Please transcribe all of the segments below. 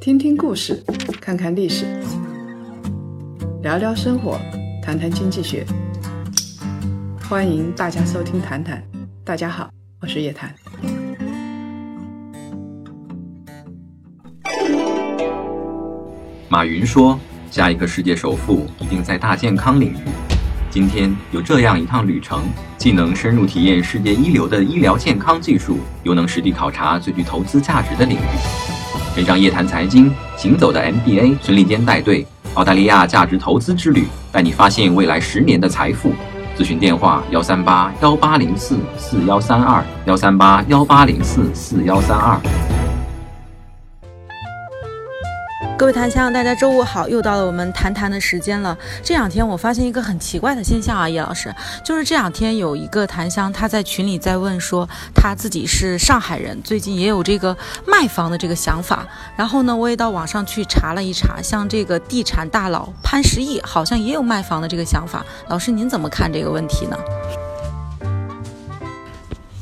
听听故事，看看历史，聊聊生活，谈谈经济学。欢迎大家收听《谈谈》，大家好，我是叶檀。马云说：“下一个世界首富一定在大健康领域。”今天有这样一趟旅程，既能深入体验世界一流的医疗健康技术，又能实地考察最具投资价值的领域。跟上夜谈财经行走的 MBA 孙立坚带队，澳大利亚价值投资之旅，带你发现未来十年的财富。咨询电话：幺三八幺八零四四幺三二，幺三八幺八零四四幺三二。各位檀香，大家周五好，又到了我们谈谈的时间了。这两天我发现一个很奇怪的现象啊，叶老师，就是这两天有一个檀香，他在群里在问说他自己是上海人，最近也有这个卖房的这个想法。然后呢，我也到网上去查了一查，像这个地产大佬潘石屹好像也有卖房的这个想法。老师您怎么看这个问题呢？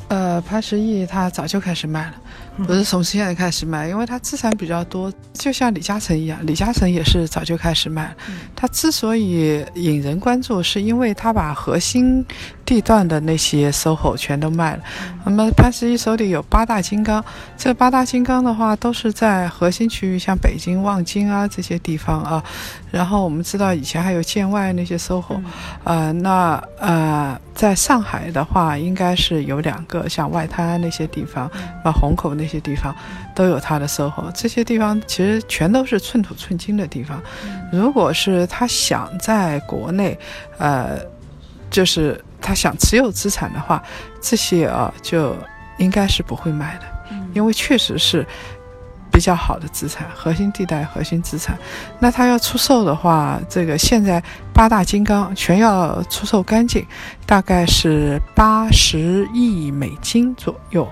呃，潘石屹他早就开始卖了。不是从现在开始卖，因为他资产比较多，就像李嘉诚一样，李嘉诚也是早就开始卖。他之所以引人关注，是因为他把核心地段的那些 SOHO 全都卖了。那么潘石屹手里有八大金刚，这八大金刚的话都是在核心区域，像北京望京啊这些地方啊。然后我们知道以前还有建外那些 SOHO，呃，那呃，在上海的话应该是有两个，像外滩那些地方，啊，虹口那。那些地方都有他的 SOHO，这些地方其实全都是寸土寸金的地方。如果是他想在国内，呃，就是他想持有资产的话，这些啊就应该是不会卖的，因为确实是比较好的资产，核心地带、核心资产。那他要出售的话，这个现在八大金刚全要出售干净，大概是八十亿美金左右。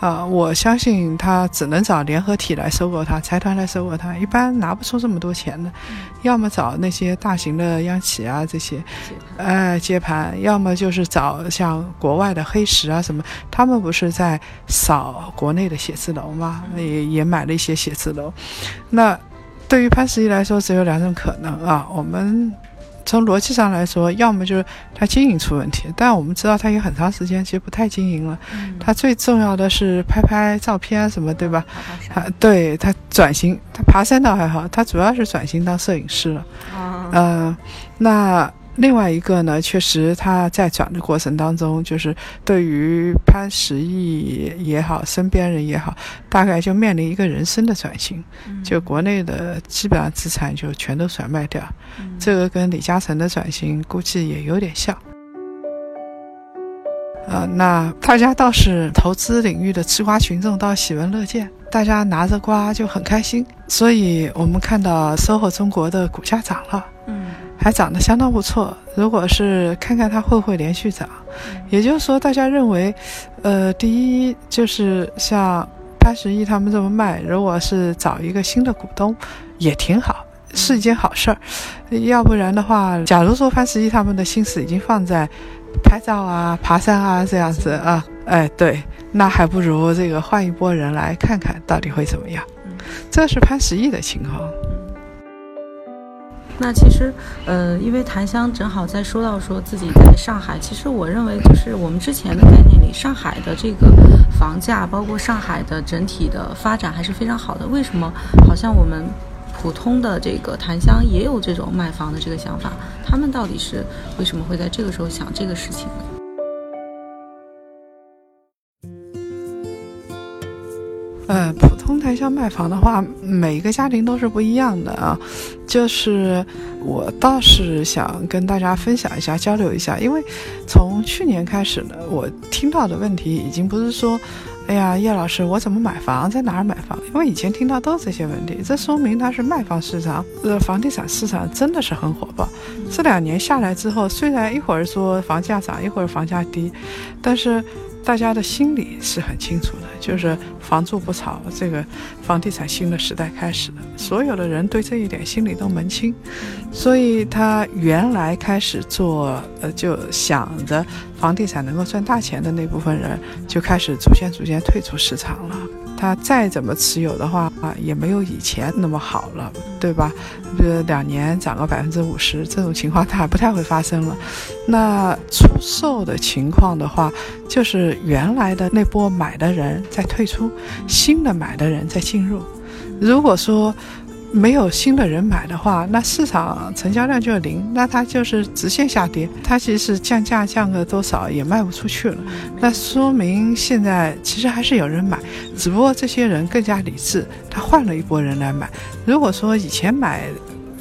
啊，我相信他只能找联合体来收购他，财团来收购他，一般拿不出这么多钱的。要么找那些大型的央企啊，这些，呃，接盘；要么就是找像国外的黑石啊什么，他们不是在扫国内的写字楼吗？也也买了一些写字楼。那对于潘石屹来说，只有两种可能啊，我们。从逻辑上来说，要么就是他经营出问题，但我们知道他有很长时间其实不太经营了。他最重要的是拍拍照片什么，对吧？他对他转型，他爬山倒还好，他主要是转型当摄影师了。嗯，那。另外一个呢，确实他在转的过程当中，就是对于潘石屹也好，身边人也好，大概就面临一个人生的转型，就国内的基本上资产就全都甩卖掉，这个跟李嘉诚的转型估计也有点像。呃，那大家倒是投资领域的吃瓜群众倒喜闻乐见，大家拿着瓜就很开心，所以我们看到 SOHO 中国的股价涨了。还涨得相当不错。如果是看看它会不会连续涨，也就是说，大家认为，呃，第一就是像潘石屹他们这么卖，如果是找一个新的股东，也挺好，是一件好事儿。要不然的话，假如说潘石屹他们的心思已经放在拍照啊、爬山啊这样子啊，哎，对，那还不如这个换一波人来看看到底会怎么样。这是潘石屹的情况。那其实，呃，因为檀香正好在说到说自己在上海，其实我认为就是我们之前的概念里，上海的这个房价，包括上海的整体的发展还是非常好的。为什么好像我们普通的这个檀香也有这种卖房的这个想法？他们到底是为什么会在这个时候想这个事情呢？呃，普通台箱卖房的话，每一个家庭都是不一样的啊。就是我倒是想跟大家分享一下，交流一下，因为从去年开始呢，我听到的问题已经不是说，哎呀，叶老师，我怎么买房，在哪儿买房？因为以前听到都是这些问题，这说明它是卖方市场，呃，房地产市场真的是很火爆。这两年下来之后，虽然一会儿说房价涨，一会儿房价低，但是。大家的心里是很清楚的，就是房住不炒，这个房地产新的时代开始了。所有的人对这一点心里都门清，所以他原来开始做，呃，就想着房地产能够赚大钱的那部分人，就开始逐渐逐渐退出市场了。那再怎么持有的话啊，也没有以前那么好了，对吧？比如两年涨个百分之五十，这种情况它不太会发生了。那出售的情况的话，就是原来的那波买的人在退出，新的买的人在进入。如果说，没有新的人买的话，那市场成交量就零，那它就是直线下跌。它其实降价降个多少也卖不出去了，那说明现在其实还是有人买，只不过这些人更加理智，他换了一波人来买。如果说以前买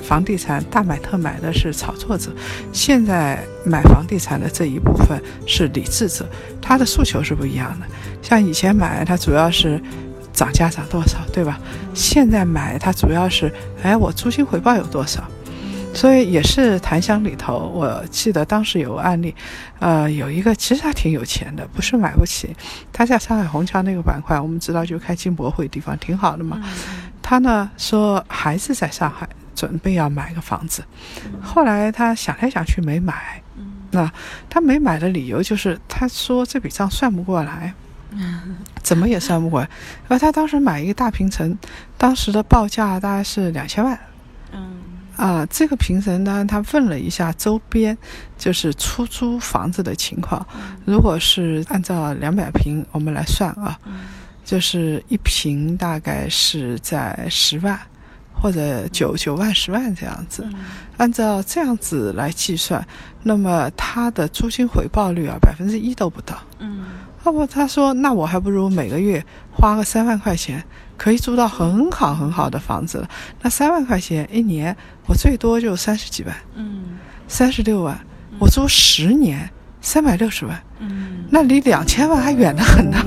房地产大买特买的是炒作者，现在买房地产的这一部分是理智者，他的诉求是不一样的。像以前买，他主要是。涨价涨多少，对吧？现在买它主要是，哎，我租金回报有多少？所以也是檀香里头，我记得当时有个案例，呃，有一个其实他挺有钱的，不是买不起。他在上海虹桥那个板块，我们知道就开金博会地方挺好的嘛。他呢说还是在上海准备要买个房子，后来他想来想去没买。那他没买的理由就是他说这笔账算不过来。怎么也算不过来，而他当时买一个大平层，当时的报价大概是两千万。嗯，啊，这个平层呢，他问了一下周边，就是出租房子的情况。如果是按照两百平我们来算啊，就是一平大概是在十万或者九九万十万这样子。按照这样子来计算，那么它的租金回报率啊，百分之一都不到。嗯。要不他说，那我还不如每个月花个三万块钱，可以租到很好很好的房子了。那三万块钱一年，我最多就三十几万，嗯，三十六万，我租十年，三百六十万，嗯，那离两千万还远得很呢。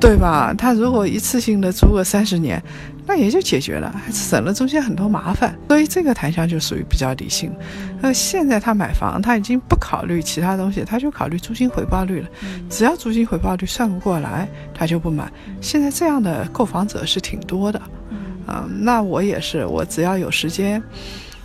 对吧？他如果一次性的租个三十年。那也就解决了，还省了中间很多麻烦，所以这个檀香就属于比较理性。那现在他买房，他已经不考虑其他东西，他就考虑租金回报率了。只要租金回报率算不过来，他就不买。现在这样的购房者是挺多的，嗯，那我也是，我只要有时间。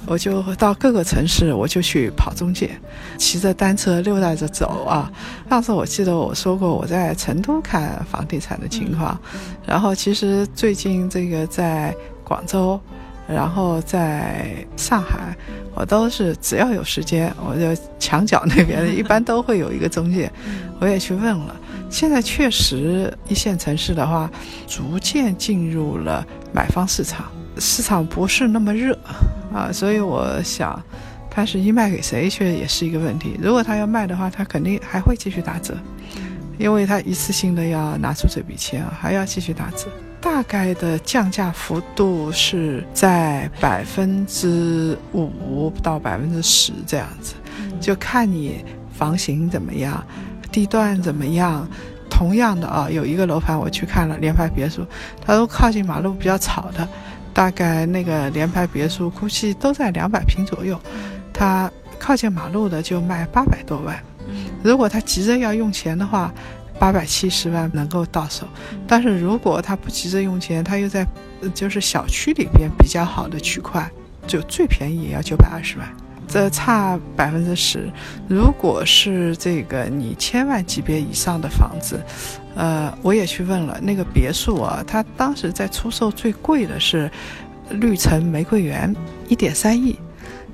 我就到各个城市，我就去跑中介，骑着单车溜达着走啊。上次我记得我说过我在成都看房地产的情况，然后其实最近这个在广州，然后在上海，我都是只要有时间，我就墙角那边一般都会有一个中介，我也去问了。现在确实一线城市的话，逐渐进入了买方市场。市场不是那么热啊，所以我想，潘石屹卖给谁却也是一个问题。如果他要卖的话，他肯定还会继续打折，因为他一次性的要拿出这笔钱啊，还要继续打折。大概的降价幅度是在百分之五到百分之十这样子，就看你房型怎么样，地段怎么样。同样的啊，有一个楼盘我去看了联排别墅，它都靠近马路，比较吵的。大概那个联排别墅估计都在两百平左右，它靠近马路的就卖八百多万。如果他急着要用钱的话，八百七十万能够到手。但是如果他不急着用钱，他又在就是小区里边比较好的区块，就最便宜也要九百二十万，这差百分之十。如果是这个你千万级别以上的房子。呃，我也去问了那个别墅啊，他当时在出售最贵的是绿城玫瑰园，一点三亿，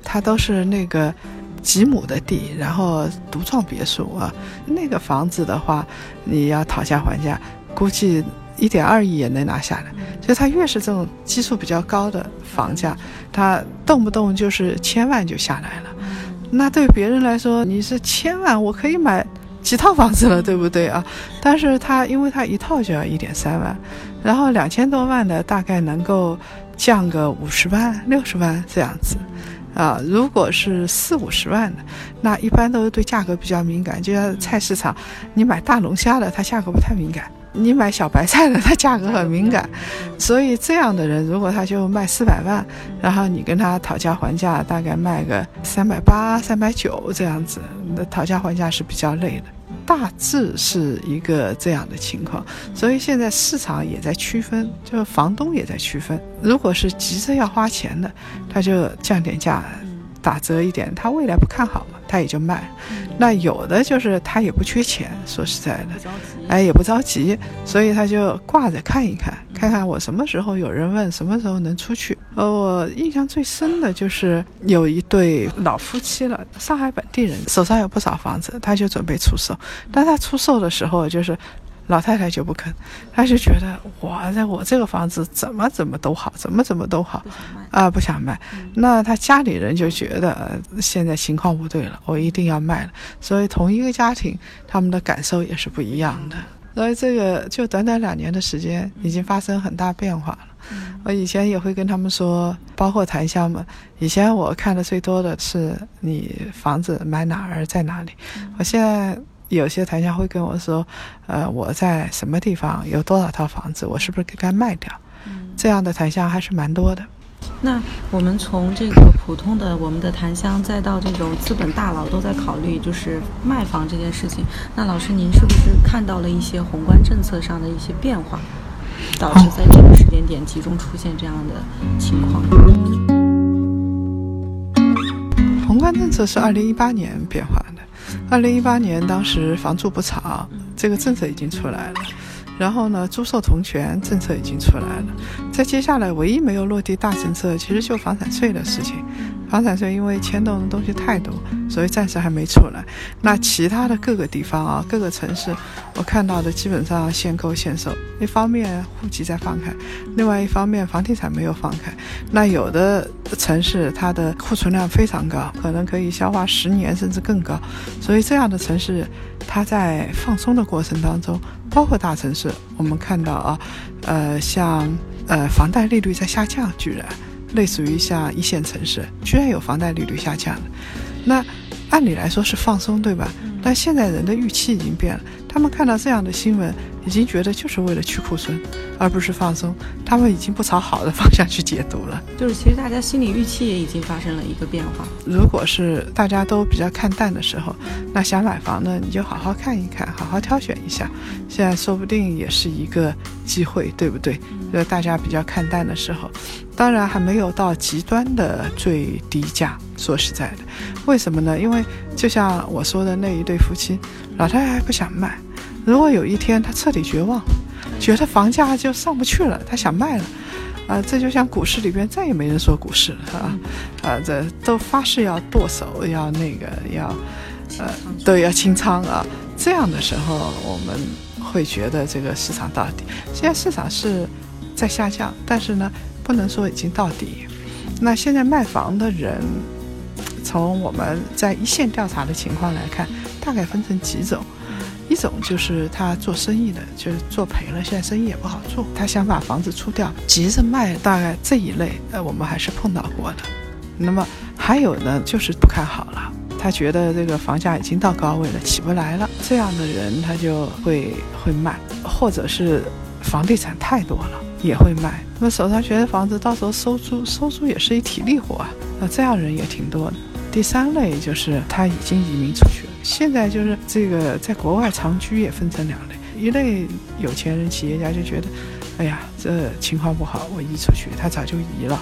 它都是那个几亩的地，然后独创别墅啊。那个房子的话，你要讨价还价，估计一点二亿也能拿下来。所以它越是这种基数比较高的房价，它动不动就是千万就下来了。那对别人来说，你是千万，我可以买。几套房子了，对不对啊？但是他因为他一套就要一点三万，然后两千多万的大概能够降个五十万、六十万这样子，啊，如果是四五十万的，那一般都是对价格比较敏感。就像菜市场，你买大龙虾的，它价格不太敏感；你买小白菜的，它价格很敏感。所以这样的人，如果他就卖四百万，然后你跟他讨价还价，大概卖个三百八、三百九这样子，那讨价还价是比较累的。大致是一个这样的情况，所以现在市场也在区分，就是房东也在区分。如果是急着要花钱的，他就降点价，打折一点。他未来不看好嘛？他也就卖。那有的就是他也不缺钱，说实在的。哎，也不着急，所以他就挂着看一看，看看我什么时候有人问，什么时候能出去。呃，我印象最深的就是有一对老夫妻了，上海本地人，手上有不少房子，他就准备出售。但他出售的时候，就是老太太就不肯，她就觉得我在我这个房子怎么怎么都好，怎么怎么都好。啊，不想卖。那她家里人就觉得呃现在情况不对了，我一定要卖了。所以同一个家庭，他们的感受也是不一样的。所以这个就短短两年的时间，已经发生很大变化了。我以前也会跟他们说，包括檀香们，以前我看的最多的是你房子买哪儿在哪里。我现在有些檀香会跟我说，呃，我在什么地方有多少套房子，我是不是该卖掉？这样的檀香还是蛮多的。那我们从这个普通的我们的檀香，再到这种资本大佬都在考虑就是卖房这件事情，那老师您是不是看到了一些宏观政策上的一些变化，导致在这个时间点集中出现这样的情况？宏观政策是二零一八年变化的，二零一八年当时房住不炒这个政策已经出来了，然后呢，租售同权政策已经出来了，在接下来唯一没有落地大政策，其实就房产税的事情。房产税因为牵动的东西太多，所以暂时还没出来。那其他的各个地方啊，各个城市，我看到的基本上限购限售。一方面户籍在放开，另外一方面房地产没有放开。那有的城市它的库存量非常高，可能可以消化十年甚至更高。所以这样的城市，它在放松的过程当中，包括大城市，我们看到啊，呃，像呃房贷利率在下降，居然。类似于像一线城市，居然有房贷利率下降了，那按理来说是放松，对吧？但现在人的预期已经变了，他们看到这样的新闻，已经觉得就是为了去库存，而不是放松，他们已经不朝好的方向去解读了。就是其实大家心理预期也已经发生了一个变化。如果是大家都比较看淡的时候，那想买房呢，你就好好看一看，好好挑选一下，现在说不定也是一个机会，对不对？呃，大家比较看淡的时候，当然还没有到极端的最低价。说实在的，为什么呢？因为就像我说的那一对夫妻，老太太还不想卖。如果有一天她彻底绝望，觉得房价就上不去了，她想卖了，啊，这就像股市里边再也没人说股市了，啊，啊，这都发誓要剁手，要那个要，呃，都要清仓啊。这样的时候，我们会觉得这个市场到底。现在市场是在下降，但是呢，不能说已经到底。那现在卖房的人。从我们在一线调查的情况来看，大概分成几种，一种就是他做生意的，就是做赔了，现在生意也不好做，他想把房子出掉，急着卖，大概这一类，呃，我们还是碰到过的。那么还有呢，就是不看好了，他觉得这个房价已经到高位了，起不来了，这样的人他就会会卖，或者是房地产太多了也会卖。那么手上全是房子，到时候收租，收租也是一体力活啊，那这样人也挺多的。第三类就是他已经移民出去了，现在就是这个在国外长居也分成两类，一类有钱人企业家就觉得，哎呀，这情况不好，我移出去，他早就移了。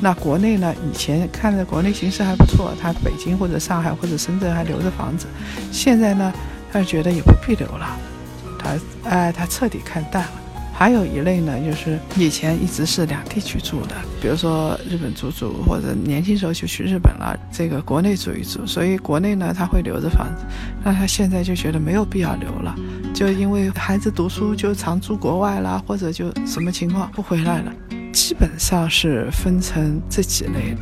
那国内呢，以前看着国内形势还不错，他北京或者上海或者深圳还留着房子，现在呢，他觉得也不必留了，他哎，他彻底看淡了。还有一类呢，就是以前一直是两地居住的，比如说日本租住，或者年轻时候就去日本了，这个国内住一住，所以国内呢他会留着房子，那他现在就觉得没有必要留了，就因为孩子读书就常住国外啦，或者就什么情况不回来了，基本上是分成这几类。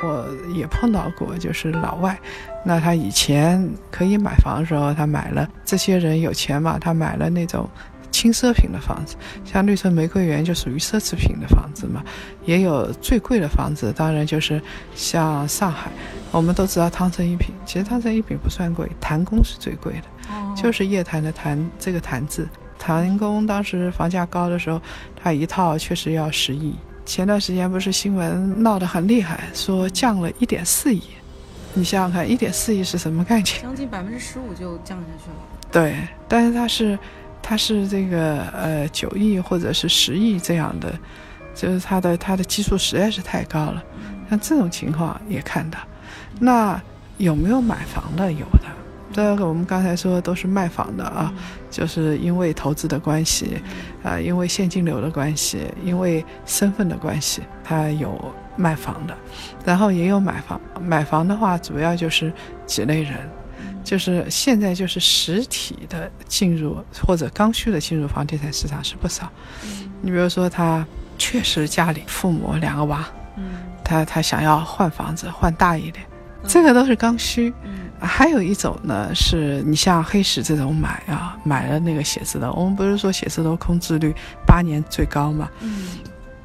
我也碰到过，就是老外，那他以前可以买房的时候，他买了。这些人有钱嘛，他买了那种轻奢品的房子，像绿城玫瑰园就属于奢侈品的房子嘛。也有最贵的房子，当然就是像上海，我们都知道汤臣一品，其实汤臣一品不算贵，谭宫是最贵的，就是夜谭的谭这个谭字。谭宫当时房价高的时候，它一套确实要十亿。前段时间不是新闻闹得很厉害，说降了一点四亿，你想想看，一点四亿是什么概念？将近百分之十五就降下去了。对，但是它是它是这个呃九亿或者是十亿这样的，就是它的它的基数实在是太高了。像这种情况也看到，那有没有买房的？有的。这个我们刚才说都是卖房的啊，就是因为投资的关系，啊，因为现金流的关系，因为身份的关系，他有卖房的，然后也有买房。买房的话，主要就是几类人，就是现在就是实体的进入或者刚需的进入房地产市场是不少。你比如说，他确实家里父母两个娃，他他想要换房子，换大一点，这个都是刚需。还有一种呢，是你像黑石这种买啊，买了那个写字楼，我们不是说写字楼空置率八年最高嘛？嗯，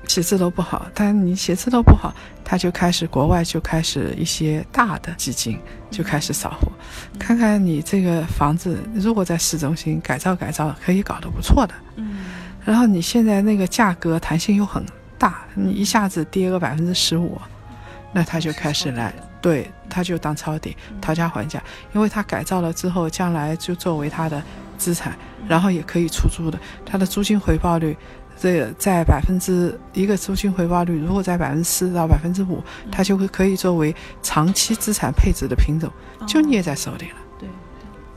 写字楼不好，但你写字楼不好，他就开始国外就开始一些大的基金就开始扫货，看看你这个房子如果在市中心改造改造可以搞得不错的，嗯，然后你现在那个价格弹性又很大，你一下子跌个百分之十五，那他就开始来。对，他就当抄底，讨价还价，因为他改造了之后，将来就作为他的资产，然后也可以出租的。他的租金回报率，这个在百分之一个租金回报率，如果在百分之四到百分之五，他就会可以作为长期资产配置的品种，就捏在手里了。对，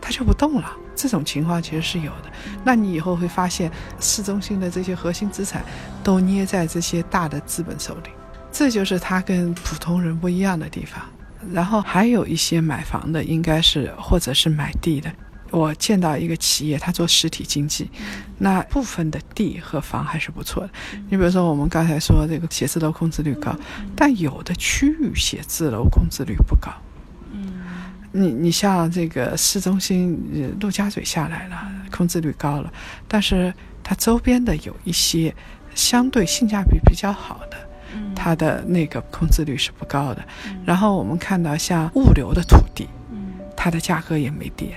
他就不动了。这种情况其实是有的。那你以后会发现，市中心的这些核心资产都捏在这些大的资本手里，这就是他跟普通人不一样的地方。然后还有一些买房的，应该是或者是买地的。我见到一个企业，他做实体经济，那部分的地和房还是不错的。你比如说，我们刚才说这个写字楼空置率高，但有的区域写字楼空置率不高。嗯，你你像这个市中心陆家嘴下来了，空置率高了，但是它周边的有一些相对性价比比较好的。它的那个空置率是不高的，然后我们看到像物流的土地，它的价格也没跌，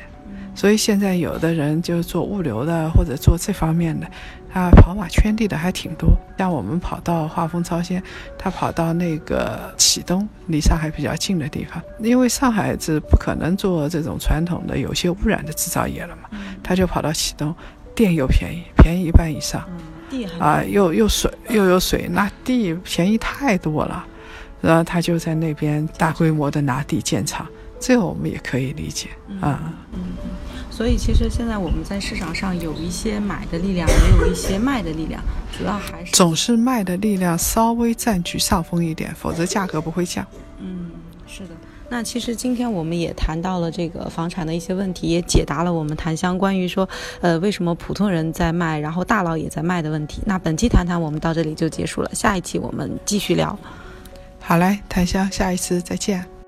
所以现在有的人就做物流的或者做这方面的，他跑马圈地的还挺多。像我们跑到华丰超鲜，他跑到那个启东，离上海比较近的地方，因为上海是不可能做这种传统的有些污染的制造业了嘛，他就跑到启东，电又便宜，便宜一半以上。啊，又又水又有水，那地便宜太多了，然后他就在那边大规模的拿地建厂，这个我们也可以理解啊。嗯嗯，所以其实现在我们在市场上有一些买的力量，也有一些卖的力量，主要还是总是卖的力量稍微占据上风一点，否则价格不会降。嗯。那其实今天我们也谈到了这个房产的一些问题，也解答了我们檀香关于说，呃，为什么普通人在卖，然后大佬也在卖的问题。那本期谈谈我们到这里就结束了，下一期我们继续聊。好嘞，檀香，下一次再见。